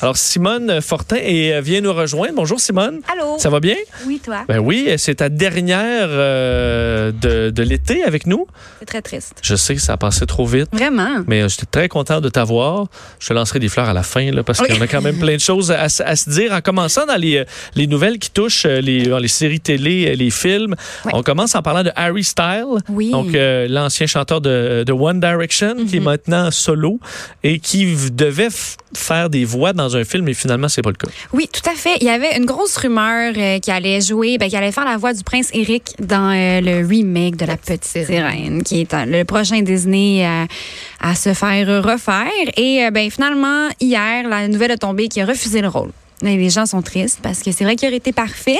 Alors, Simone Fortin et, euh, vient nous rejoindre. Bonjour, Simone. Allô? Ça va bien? Oui, toi? Ben oui, c'est ta dernière euh, de, de l'été avec nous. C'est très triste. Je sais que ça a passé trop vite, Vraiment? mais euh, j'étais très content de t'avoir. Je te lancerai des fleurs à la fin, là, parce Oui. qu'on a quand même plein de choses à, se dire. En commençant dans les, euh, les nouvelles qui touchent les, séries télé, les films, Oui. on commence en parlant de Harry Styles. Oui. Donc, euh, l'ancien chanteur de, de One Direction, qui est Mhm. maintenant solo et qui devait faire des voix dans un film, mais finalement, c'est pas le cas. Oui, tout à fait. Il y avait une grosse rumeur euh, qui allait jouer, ben, qui allait faire la voix du prince Eric dans euh, le remake de La, Petite Sirène, qui est euh, le prochain Disney à, à se faire refaire. Et euh, ben, finalement, hier, la nouvelle a tombé qu'il a refusé le rôle. Les gens sont tristes parce que c'est vrai qu'il aurait été parfait,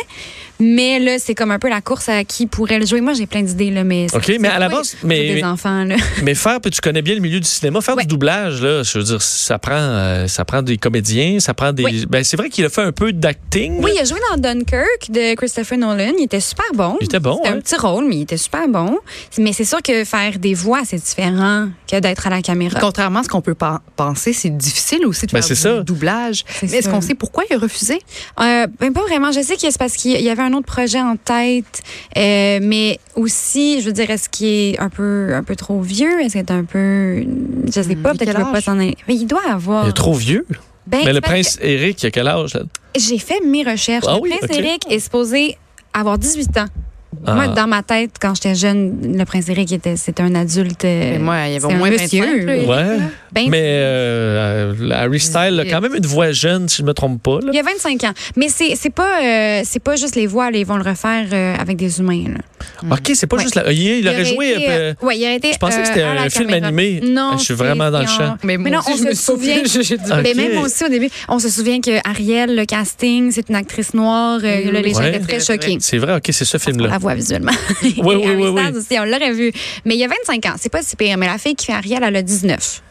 mais là, c'est comme un peu la course à qui pourrait le jouer. Moi, j'ai plein d'idées, là, mais. OK, c'est- mais à la base, mais- des enfants, là. Mais faire, puis tu connais bien le milieu du cinéma, faire Ouais. du doublage, là, je veux dire, ça prend, euh, ça prend des comédiens, ça prend des. Oui. Ben, c'est vrai qu'il a fait un peu d'acting. Oui, il a joué dans Dunkirk de Christopher Nolan. Il était super bon. Il était bon, C'était hein? un petit rôle, mais il était super bon. Mais c'est sûr que faire des voix, c'est différent que d'être à la caméra. Contrairement à ce qu'on peut pen- penser, c'est difficile aussi de Ben, faire c'est du ça. doublage. C'est Mais est-ce qu'on sait pourquoi il a refusé? Euh, ben pas vraiment. Je sais que c'est parce qu'il y avait un autre projet en tête, euh, mais aussi, je veux dire, est-ce qu'il est un peu, un peu trop vieux? Est-ce qu'il est un peu, je sais pas, Hmm, peut-être quel qu'il veut pas s'en aller. Mais il doit avoir. Il est trop vieux. Ben, mais le prince Eric, il a quel âge? J'ai fait mes recherches. Ah le oui, prince. Eric est supposé avoir 18 ans. Ah. Moi, dans ma tête, quand j'étais jeune, le prince Eric était, c'était un adulte. euh, Mais moi, il y avait au un moins monsieur. 25. là, Ouais. Ben, Mais euh, euh, Harry Styles a quand même une voix jeune, si je me trompe pas. Là. Il y a 25 ans. Mais c'est c'est pas, euh, c'est pas juste les voix, là, ils vont le refaire euh, avec des humains. là. OK, c'est pas Ouais. juste la. Il, il aurait aurait joué. été, euh, euh, ouais, il aurait été, je pensais que euh, c'était un film caméra. animé. Non, Je suis vraiment dans le champ. Mais, moi non, aussi, on se souvient. souviens. j'ai dit- Ah, Mais même aussi au début, on se souvient que Ariel, le casting, c'est une actrice noire. euh, Mhm. là, les gens Ouais. étaient très choqués. C'est vrai, OK, c'est ce film-là. Voit visuellement. Oui, oui, oui, oui. Styles aussi, on l'aurait vu. Mais il y a 25 ans, c'est pas si pire. Mais la fille qui fait Ariel, elle a 19.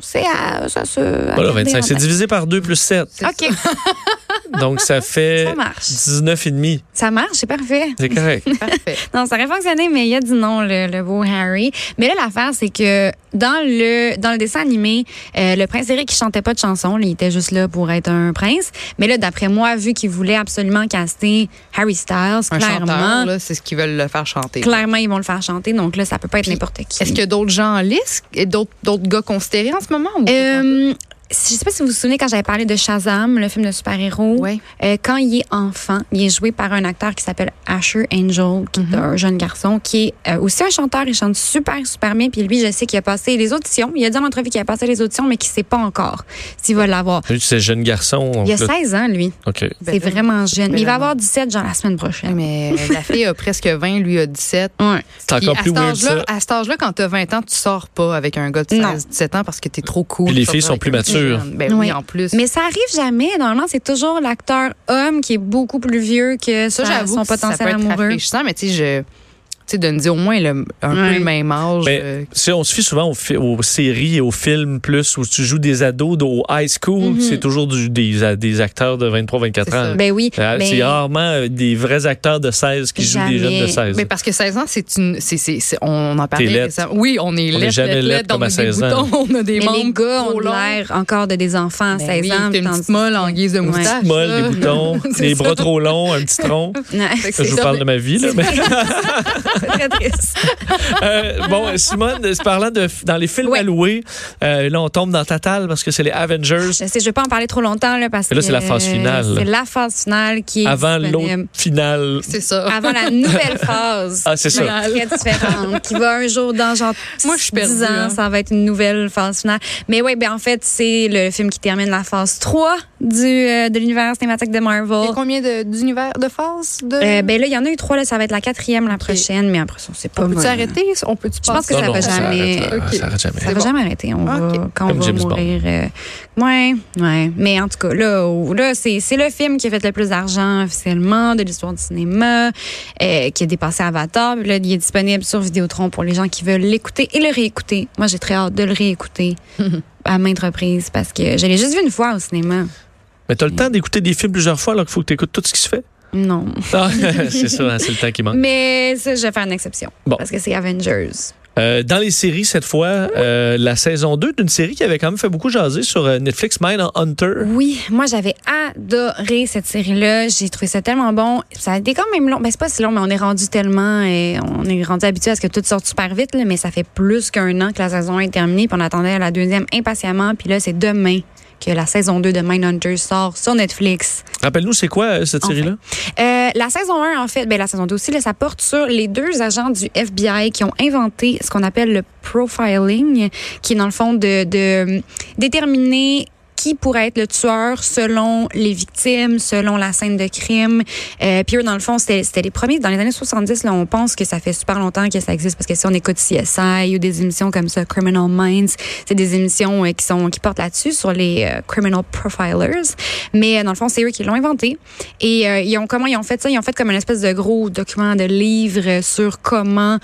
C'est à, ça se. à Voilà, garder 25. en C'est divisé par 2 plus 7. OK, Donc, ça fait ça marche. 19 et demi. Ça marche, c'est parfait. C'est correct. Parfait. Non, ça aurait fonctionné, mais il a dit non, le, le beau Harry. Mais là, l'affaire, c'est que dans le dans le dessin animé, euh, le prince Eric, il chantait pas de chanson. là, il était juste là pour être un prince. Mais là, d'après moi, vu qu'il voulait absolument caster Harry Styles, Un clairement, c'est ce qu'ils veulent le faire chanter. clairement, ils vont le faire chanter. Donc là, ça peut pas être n'importe qui. Est-ce qu'il y a d'autres gens en liste et d'autres d'autres gars considérés en ce moment? Ou Euh, je sais pas si vous vous souvenez quand j'avais parlé de Shazam, le film de super-héros. Ouais. Euh, quand il est enfant, il est joué par un acteur qui s'appelle Asher Angel, qui Mhm. est un jeune garçon, qui est euh, aussi un chanteur. Il chante super, super bien. Puis lui, je sais qu'il a passé les auditions. Il a dit en entrevue qu'il a passé les auditions, mais qu'il sait pas encore s'il va l'avoir. Lui, c'est jeune garçon. Il a là- 16 ans, lui. OK. Ben C'est vraiment jeune. Mais il va avoir 17, genre la semaine prochaine. Mais la fille a presque 20, lui a 17. Ouais. C'est encore à plus cet weird, âge-là, ça. à cet âge-là, quand tu as 20 ans, tu sors pas avec un gars de Non. 16, 17 ans parce que tu es trop cool. Puis les filles sont plus matures. Ben Oui. oui, en plus. Mais ça arrive jamais. Normalement, c'est toujours l'acteur homme qui est beaucoup plus vieux que ça, j'avoue son que ça peut potentiel être amoureux. mais tu sais, je... Tu sais, de me dire au moins le- un Ouais. peu le même âge. Mais euh, si on se fie souvent aux, aux séries et aux films plus où tu joues des ados au high school, Mhm. c'est toujours du- des, des acteurs de 23-24 C'est ans. Ben oui. Euh, mais- C'est rarement euh, des vrais acteurs de 16 qui jouent des Jamais. jeunes de 16. Mais parce que 16 ans, c'est une. c'est c'est- c'est- on en parlait. laide. récemment. Oui, on est On est lettre, jamais lettre, comme on à a des 16 ans. boutons, on a des Mais les gars ont l'air encore de des enfants à Ben 16 oui, ans. une petite molle en guise de moustache. Molle, là. des boutons, des bras trop longs, un petit tronc. Je vous parle de ma vie. Là, mais- très triste. Euh, bon, Simone, c'est parlant de dans les films Ouais. à louer, euh, là on tombe dans Tatal parce que c'est les Avengers Je sais, je vais pas en parler trop longtemps là, parce Mais là, que c'est la phase finale, C'est la phase finale qui est avant l'autre finale. C'est ça. Avant la nouvelle phase. Ah, c'est ça. Très différente. Qui va un jour dans genre Moi, je suis 10 perdue, ans, hein. ça va être une nouvelle phase finale. Mais oui, ben en fait, c'est le film qui termine la phase 3 du, euh, de l'univers cinématique de Il y Marvel. a combien de- d'univers de phases? De... Euh, ben là, il y en a eu trois, là, ça va être la quatrième la prochaine. Mais après ça, c'est pas On peut-tu arrêter? On peut-tu Je pense que ça va jamais-. Ça arrête jamais. Ça va jamais arrêter. On va, quand on va mourir. euh, ouais, ouais. Mais en tout cas, là, là c'est c'est le film qui a fait le plus d'argent officiellement de l'histoire du cinéma, euh, qui a dépassé Avatar. Puis Là, il est disponible sur Vidéotron pour les gens qui veulent l'écouter et le réécouter. Moi, j'ai très hâte de le réécouter à maintes reprises parce que je l'ai juste vu une fois au cinéma. Mais t'as le temps d'écouter des films plusieurs fois alors qu'il faut que tu écoutes tout ce qui se fait? Non. Ah, c'est ça, hein, c'est le temps qui manque. Mais ça, je vais faire une exception. Bon. Parce que c'est Avengers. Euh, dans les séries, cette fois, euh, la saison 2 d'une série qui avait quand même fait beaucoup jaser sur euh, Netflix, Mind Hunter. Oui, moi j'avais adoré cette série-là. J'ai trouvé ça tellement bon. Ça a été quand même long. Ben c'est pas si long, mais on est rendu tellement, et on est rendu habitué à ce que tout sorte super vite. là, mais ça fait plus qu'un an que la saison 1 est terminée. Puis on attendait la deuxième impatiemment. Puis là, c'est demain que la saison 2 de Mindhunter sort sur Netflix. Rappelle-nous, c'est quoi euh, cette Enfin. série-là? Euh, la saison 1, en fait, ben, la saison 2 aussi, là, ça porte sur les deux agents du FBI qui ont inventé ce qu'on appelle le profiling, qui est dans le fond de, de déterminer qui pourrait être le tueur selon les victimes, selon la scène de crime. Euh, puis eux, dans le fond, c'était les premiers. Dans les années 70, là, on pense que ça fait super longtemps que ça existe parce que si on écoute CSI ou des émissions comme ça, Criminal Minds, c'est des émissions euh, qui sont qui portent là-dessus sur les euh, criminal profilers. Mais euh, dans le fond, c'est eux qui l'ont inventé. Et euh, ils ont comment ils ont fait ça? Ils ont fait comme une espèce de gros document de livre sur comment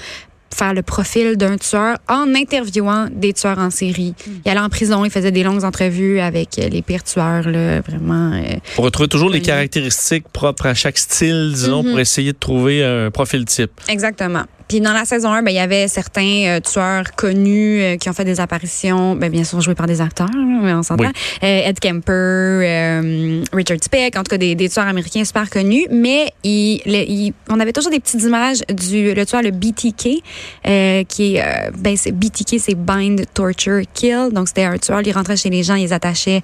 faire le profil d'un tueur en interviewant des tueurs en série. Il allait en prison, il faisait des longues entrevues avec euh, les pires tueurs, là, vraiment. euh, Pour retrouver toujours les caractéristiques propres à chaque style, disons, Mhm. pour essayer de trouver un profil type. Exactement. Puis dans la saison 1, ben, il y avait certains euh, tueurs connus euh, qui ont fait des apparitions, ben, bien sûr joués par des acteurs, là, mais on s'entend. Oui. Euh, Ed Kemper, euh, Richard Speck, en tout cas des, des tueurs américains super connus. Mais il, le- il- on avait toujours des petites images du le tueur, le BTK, euh, qui est, ben, c'est BTK, c'est Bind, Torture, Kill. Donc c'était un tueur, il rentrait chez les gens, il les attachait,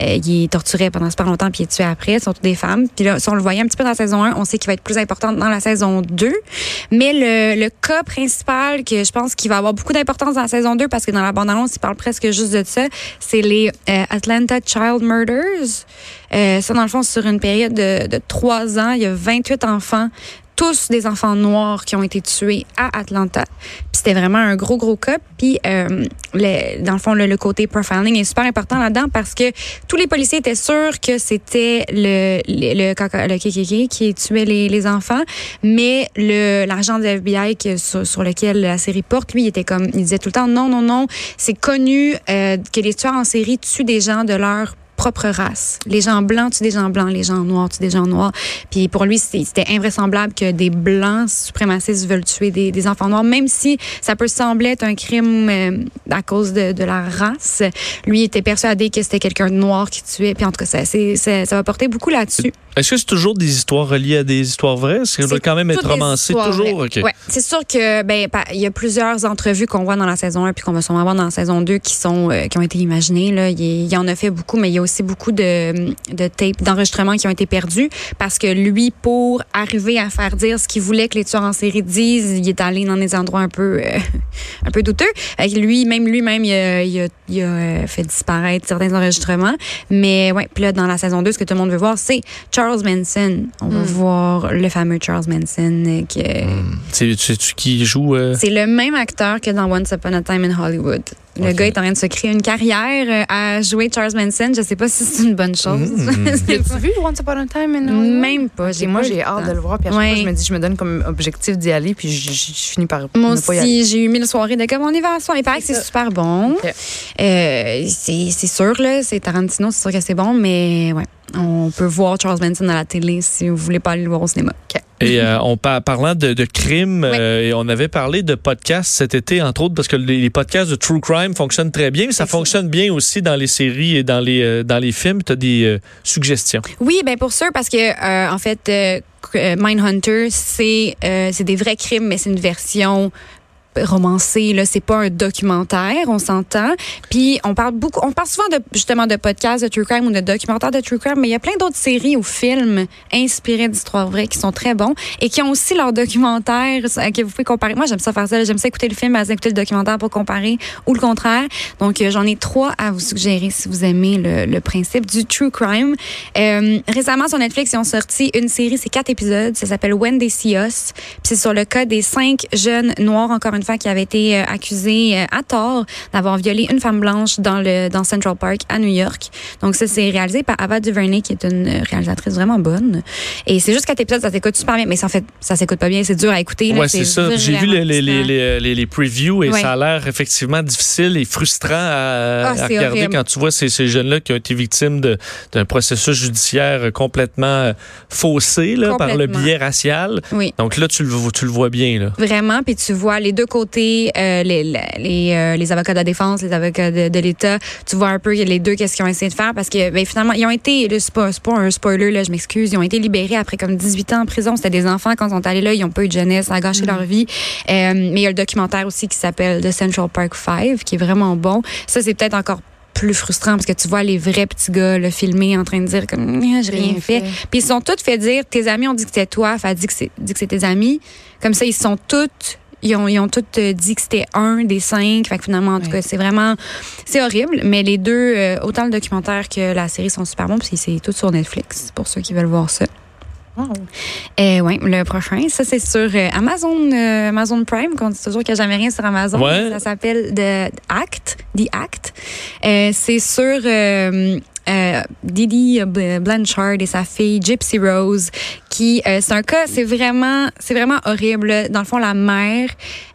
euh, il les torturait pendant super longtemps, puis il les tuait après, surtout des femmes. Puis là, si on le voyait un petit peu dans la saison 1, on sait qu'il va être plus important dans la saison 2. Mais le, le cas principal que je pense qu'il va avoir beaucoup d'importance dans la saison 2 parce que dans la bande-annonce, il parle presque juste de ça, c'est les euh, Atlanta Child Murders. Euh, ça, dans le fond, sur une période de, de trois ans, il y a 28 enfants tous des enfants noirs qui ont été tués à Atlanta. C'était vraiment un gros, gros cas. Puis, euh, le- dans le fond, le, le côté profiling est super important là-dedans parce que tous les policiers étaient sûrs que c'était le, le, le, qui tuait les, les enfants. Mais l'agent du FBI sur lequel la série porte, lui, il était comme, il disait tout le temps, non, non, non, c'est connu euh, que les tueurs en série tuent des gens de leur propre race. Les gens blancs tuent des gens blancs, les gens noirs tuent des gens noirs. Puis pour lui, c'était invraisemblable que des blancs suprémacistes veulent tuer des, des enfants noirs, même si ça peut sembler être un crime euh, à cause de, de la race. Lui était persuadé que c'était quelqu'un de noir qui tuait. Puis en tout cas, ça, c'est- ça va porter beaucoup là-dessus. Est-ce que c'est toujours des histoires reliées à des histoires vraies? Est-ce que ça doit C'est quand même être toutes des romancé histoires toujours? vraies. OK. Ouais, c'est sûr que ben il y a plusieurs entrevues qu'on voit dans la saison 1 puis qu'on va sûrement voir dans la saison 2 qui sont euh, qui ont été imaginées là, il y en a fait beaucoup mais il y a aussi beaucoup de de tapes d'enregistrements qui ont été perdus parce que lui pour arriver à faire dire ce qu'il voulait que les tueurs en série disent, il est allé dans des endroits un peu euh, un peu douteux. Avec lui même lui-même il a, il a, il a, euh, fait disparaître certains enregistrements mais ouais, puis là dans la saison 2 ce que tout le monde veut voir c'est Charles Manson. On va voir le fameux Charles Manson euh, que C'est sais-tu qui joue? euh, c'est le même acteur que dans Once Upon a Time in Hollywood. Le gars est en train de se créer une carrière euh, à jouer Charles Manson. Je sais pas si c'est une bonne chose. Mm. C'est As-tu vu Once Upon a Time in Hollywood? Même pas. Moi, j'ai hâte de le voir. Puis à chaque Ouais. fois, je me dis, je me donne comme objectif d'y aller, puis je, je- je finis par Moi ne pas y aller. aussi, j'ai eu mille soirées de comme on y va à soir. Il paraît que c'est super bon. Euh, c'est c'est sûr, là. C'est Tarantino, c'est sûr que c'est bon, mais ouais. On peut voir Charles Manson à la télé si vous voulez pas aller le voir au cinéma. Et euh, on par- parlant de, de crime, euh, et on avait parlé de podcasts cet été, entre autres, parce que les, les podcasts de true crime fonctionnent très bien, mais ça fonctionne bien aussi dans les séries et dans les, euh, dans les films. Tu as des euh, suggestions? Oui, ben pour sûr, parce que en fait, Mindhunter, c'est euh, c'est des vrais crimes, mais c'est une version romancé là, c'est pas un documentaire, on s'entend. Puis on parle beaucoup, on parle souvent de justement de podcasts de true crime ou de documentaires de true crime, mais il y a plein d'autres séries ou films inspirés d'histoires vraies qui sont très bons et qui ont aussi leurs documentaires euh, que vous pouvez comparer. Moi, j'aime ça faire ça, j'aime ça écouter le film, à écouter le documentaire pour comparer ou le contraire. Donc euh, j'en ai trois à vous suggérer si vous aimez le, principe du true crime. Euh, récemment sur Netflix, ils ont sorti une série, c'est quatre épisodes, ça s'appelle When They See Us. Puis c'est sur le cas des cinq jeunes noirs encore une fois qui avaient été euh, accusés euh, à tort d'avoir violé une femme blanche dans le dans Central Park à New York. Donc ça c'est réalisé par Ava DuVernay qui est une réalisatrice vraiment bonne. Et c'est juste quatre épisodes, ça s'écoute super bien, mais ça en fait ça s'écoute pas bien, c'est dur à écouter. Ouais, c'est ça. J'ai vu les, les, les, les, les previews et Ouais. ça a l'air effectivement difficile et frustrant à, Ah, à regarder horrible. quand tu vois ces, ces jeunes-là qui ont été victimes de- d'un processus judiciaire complètement euh, faussé là, par le biais racial. Oui. Donc là, tu le, vois- tu le vois bien. Là. Vraiment, puis tu vois les deux côtés, euh, les, les, euh, les avocats de la défense, les avocats de, de l'État. Tu vois un peu les deux qu'est-ce qu'ils ont essayé de faire parce que ben, finalement, ils ont été, c'est pas, un spoiler, là, je m'excuse, ils ont été libérés après comme 18 ans en prison. C'était des enfants quand ils sont allés là, ils n'ont pas eu de jeunesse, ça a gâché leur vie. Euh, mais il y a le documentaire aussi qui s'appelle The Central Park Five, qui est vraiment bon. Ça, c'est peut-être encore plus frustrant parce que tu vois les vrais petits gars le filmer en train de dire comme j'ai rien fait. Puis ils sont tous fait dire tes amis ont dit que c'était toi, fait dit que c'est dit que c'est tes amis. Comme ça ils sont tous ils ont, ils ont tous euh, dit que c'était un des cinq. Fait que finalement, en tout Ouais. cas, c'est vraiment, c'est horrible. Mais les deux, euh, autant le documentaire que la série sont super bons. Puis c'est tout sur Netflix pour ceux qui veulent voir ça. Et ouais, le prochain, ça c'est sur euh, Amazon, euh, Amazon Prime, qu'on dit toujours qu'il n'y a jamais rien sur Amazon. Ouais. Ça s'appelle The Act, The Act. Euh, c'est sur euh, Didi Blanchard et sa fille Gypsy Rose, qui euh, c'est un cas, c'est vraiment, c'est vraiment horrible. Dans le fond, la mère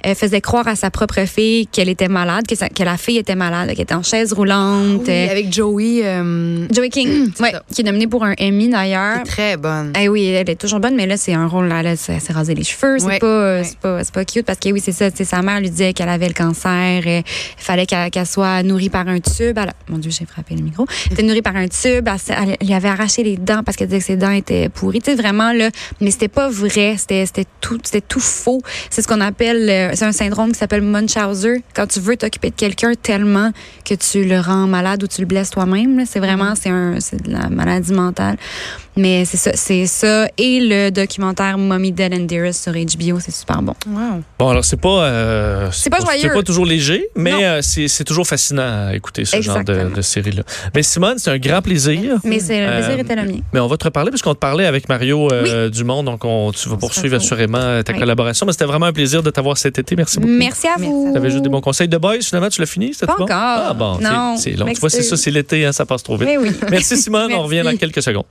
euh, faisait croire à sa propre fille qu'elle était malade, que, sa- que la fille était malade, qu'elle était en chaise roulante. Oui, Euh, avec Joey, euh, Joey King, C'est ouais, qui est nominée pour un Emmy d'ailleurs. très bonne. Eh oui, elle est toujours bonne, mais là, c'est un rôle, là, là s'est rasé les cheveux. C'est Ouais, pas, ouais. c'est pas, c'est pas cute parce que oui, c'est ça, sa mère lui disait qu'elle avait le cancer, il fallait qu'elle soit nourrie par un tube. Elle mon Dieu, j'ai frappé le micro. Elle était nourrie par un tube, elle, lui avait arraché les dents parce qu'elle disait que ses dents étaient pourries. Tu sais, vraiment, là, mais c'était pas vrai, c'était, c'était tout, c'était tout faux. C'est ce qu'on appelle, euh, c'est un syndrome qui s'appelle Munchausen. Quand tu veux t'occuper de quelqu'un tellement que tu le rends malade ou tu le blesses toi-même, c'est vraiment, c'est un, c'est de la maladie mentale. Mais c'est ça, c'est ça. Et le documentaire Mommy Dead and Dearest sur HBO, c'est super bon. Wow. Bon, alors c'est pas, euh, C'est pas joyeux. C'est pas toujours léger, mais euh, c'est c'est toujours fascinant à écouter ce genre de, de série-là. Mais Simone, c'est un grand plaisir. Mais c'est le plaisir Euh, était le mien. Mais on va te reparler parce qu'on te parlait avec Mario euh, Dumont, donc on, tu vas On poursuivre assurément euh, ta Oui. collaboration. Mais c'était vraiment un plaisir de t'avoir cet été. Merci beaucoup. Merci à vous. Tu avais juste des bons conseils de boys, finalement, tu l'as fini? C'était Pas bon? encore. Ah bon, c'est- Non, c'est long. Tu vois, c'est ça, c'est l'été, hein, ça passe trop vite. Mais oui. Merci Simone, on revient dans quelques secondes.